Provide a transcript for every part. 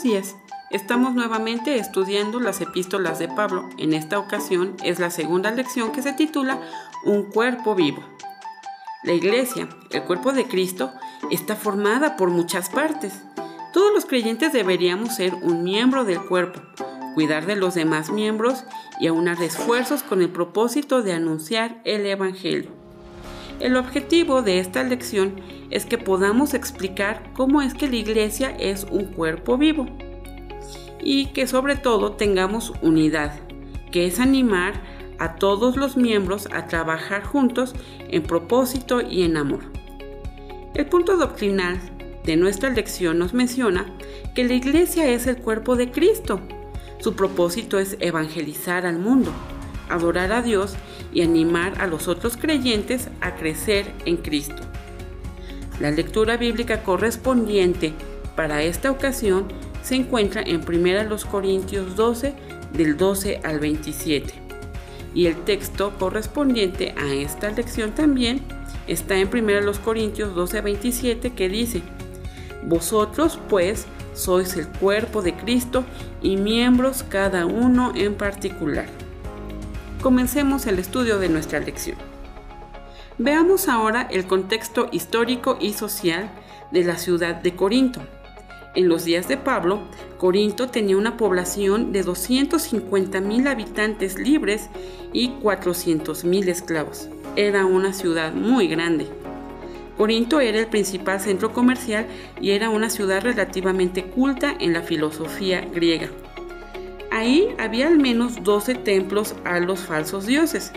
Buenos días. Estamos nuevamente estudiando las epístolas de Pablo. En esta ocasión es la segunda lección que se titula Un cuerpo vivo. La iglesia, el cuerpo de Cristo, está formada por muchas partes. Todos los creyentes deberíamos ser un miembro del cuerpo, cuidar de los demás miembros y aunar esfuerzos con el propósito de anunciar el Evangelio. El objetivo de esta lección es que podamos explicar cómo es que la iglesia es un cuerpo vivo y que sobre todo tengamos unidad, que es animar a todos los miembros a trabajar juntos en propósito y en amor. El punto doctrinal de nuestra lección nos menciona que la iglesia es el cuerpo de Cristo. Su propósito es evangelizar al mundo adorar a Dios y animar a los otros creyentes a crecer en Cristo. La lectura bíblica correspondiente para esta ocasión se encuentra en 1 Corintios 12 del 12 al 27 y el texto correspondiente a esta lección también está en 1 Corintios 12 27 que dice, Vosotros pues sois el cuerpo de Cristo y miembros cada uno en particular comencemos el estudio de nuestra lección. Veamos ahora el contexto histórico y social de la ciudad de Corinto. En los días de Pablo, Corinto tenía una población de 250.000 habitantes libres y 400.000 esclavos. Era una ciudad muy grande. Corinto era el principal centro comercial y era una ciudad relativamente culta en la filosofía griega. Ahí había al menos 12 templos a los falsos dioses.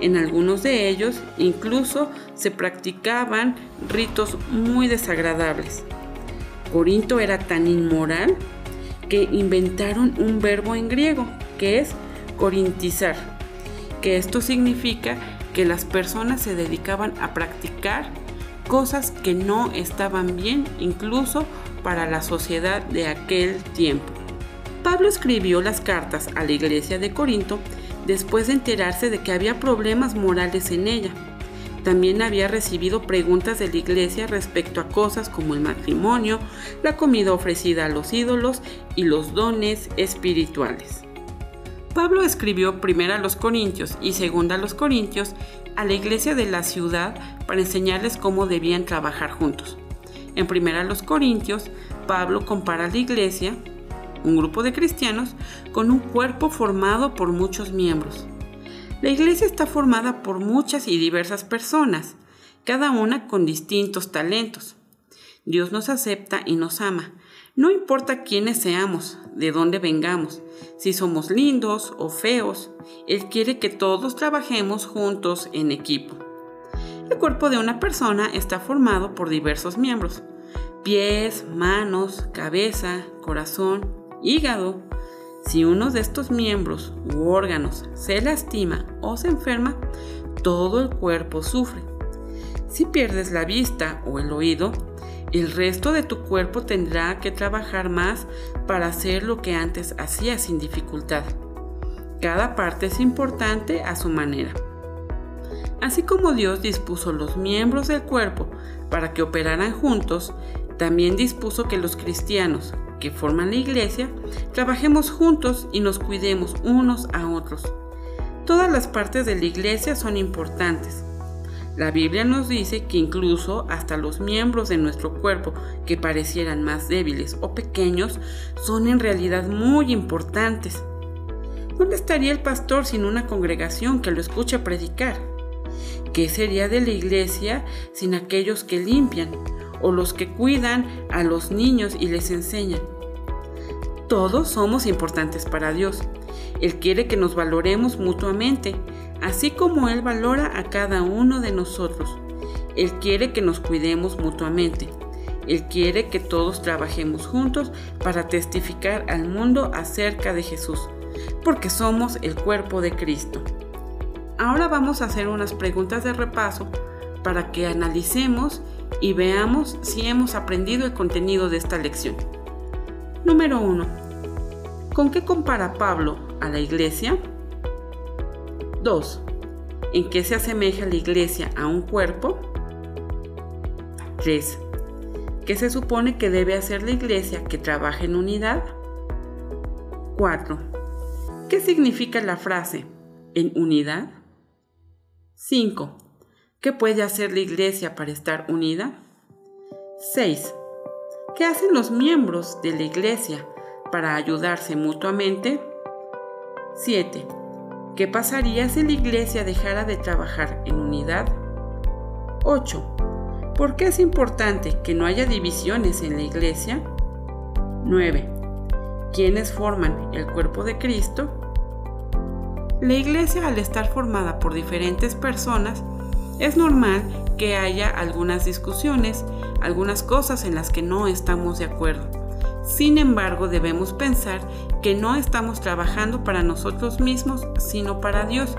En algunos de ellos incluso se practicaban ritos muy desagradables. Corinto era tan inmoral que inventaron un verbo en griego que es corintizar, que esto significa que las personas se dedicaban a practicar cosas que no estaban bien incluso para la sociedad de aquel tiempo. Pablo escribió las cartas a la iglesia de Corinto después de enterarse de que había problemas morales en ella. También había recibido preguntas de la iglesia respecto a cosas como el matrimonio, la comida ofrecida a los ídolos y los dones espirituales. Pablo escribió primero a los Corintios y segundo a los Corintios a la iglesia de la ciudad para enseñarles cómo debían trabajar juntos. En primera a los Corintios, Pablo compara a la iglesia un grupo de cristianos, con un cuerpo formado por muchos miembros. La iglesia está formada por muchas y diversas personas, cada una con distintos talentos. Dios nos acepta y nos ama. No importa quiénes seamos, de dónde vengamos, si somos lindos o feos, Él quiere que todos trabajemos juntos en equipo. El cuerpo de una persona está formado por diversos miembros, pies, manos, cabeza, corazón, hígado. Si uno de estos miembros u órganos se lastima o se enferma, todo el cuerpo sufre. Si pierdes la vista o el oído, el resto de tu cuerpo tendrá que trabajar más para hacer lo que antes hacía sin dificultad. Cada parte es importante a su manera. Así como Dios dispuso los miembros del cuerpo para que operaran juntos, también dispuso que los cristianos, que forman la iglesia, trabajemos juntos y nos cuidemos unos a otros. Todas las partes de la iglesia son importantes. La Biblia nos dice que incluso hasta los miembros de nuestro cuerpo que parecieran más débiles o pequeños son en realidad muy importantes. ¿Dónde estaría el pastor sin una congregación que lo escuche predicar? ¿Qué sería de la iglesia sin aquellos que limpian o los que cuidan a los niños y les enseñan? Todos somos importantes para Dios. Él quiere que nos valoremos mutuamente, así como Él valora a cada uno de nosotros. Él quiere que nos cuidemos mutuamente. Él quiere que todos trabajemos juntos para testificar al mundo acerca de Jesús, porque somos el cuerpo de Cristo. Ahora vamos a hacer unas preguntas de repaso para que analicemos y veamos si hemos aprendido el contenido de esta lección. Número 1. ¿Con qué compara Pablo a la iglesia? 2. ¿En qué se asemeja la iglesia a un cuerpo? 3. ¿Qué se supone que debe hacer la iglesia que trabaja en unidad? 4. ¿Qué significa la frase en unidad? 5. ¿Qué puede hacer la iglesia para estar unida? 6. ¿Qué hacen los miembros de la iglesia para ayudarse mutuamente? 7. ¿Qué pasaría si la iglesia dejara de trabajar en unidad? 8. ¿Por qué es importante que no haya divisiones en la iglesia? 9. ¿Quiénes forman el cuerpo de Cristo? La iglesia al estar formada por diferentes personas, es normal que haya algunas discusiones, algunas cosas en las que no estamos de acuerdo. Sin embargo, debemos pensar que no estamos trabajando para nosotros mismos, sino para Dios,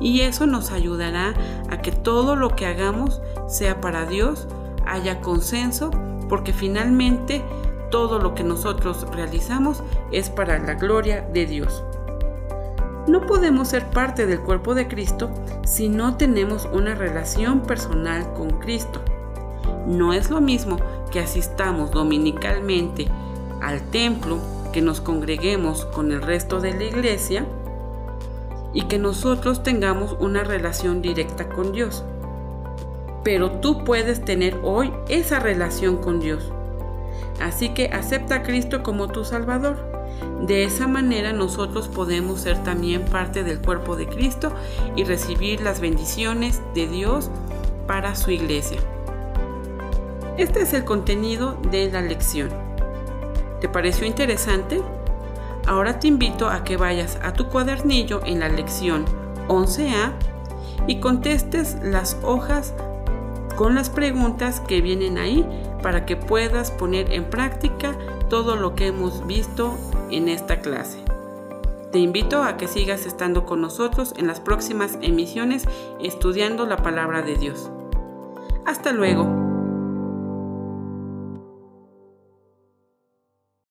y eso nos ayudará a que todo lo que hagamos sea para Dios, haya consenso, porque finalmente todo lo que nosotros realizamos es para la gloria de Dios. No podemos ser parte del cuerpo de Cristo si no tenemos una relación personal con Cristo. No es lo mismo que asistamos dominicalmente al templo, que nos congreguemos con el resto de la iglesia y que nosotros tengamos una relación directa con Dios. Pero tú puedes tener hoy esa relación con Dios. Así que acepta a Cristo como tu Salvador. De esa manera nosotros podemos ser también parte del cuerpo de Cristo y recibir las bendiciones de Dios para su iglesia. Este es el contenido de la lección. ¿Te pareció interesante? Ahora te invito a que vayas a tu cuadernillo en la lección 11A y contestes las hojas con las preguntas que vienen ahí para que puedas poner en práctica todo lo que hemos visto en esta clase. Te invito a que sigas estando con nosotros en las próximas emisiones estudiando la palabra de Dios. Hasta luego.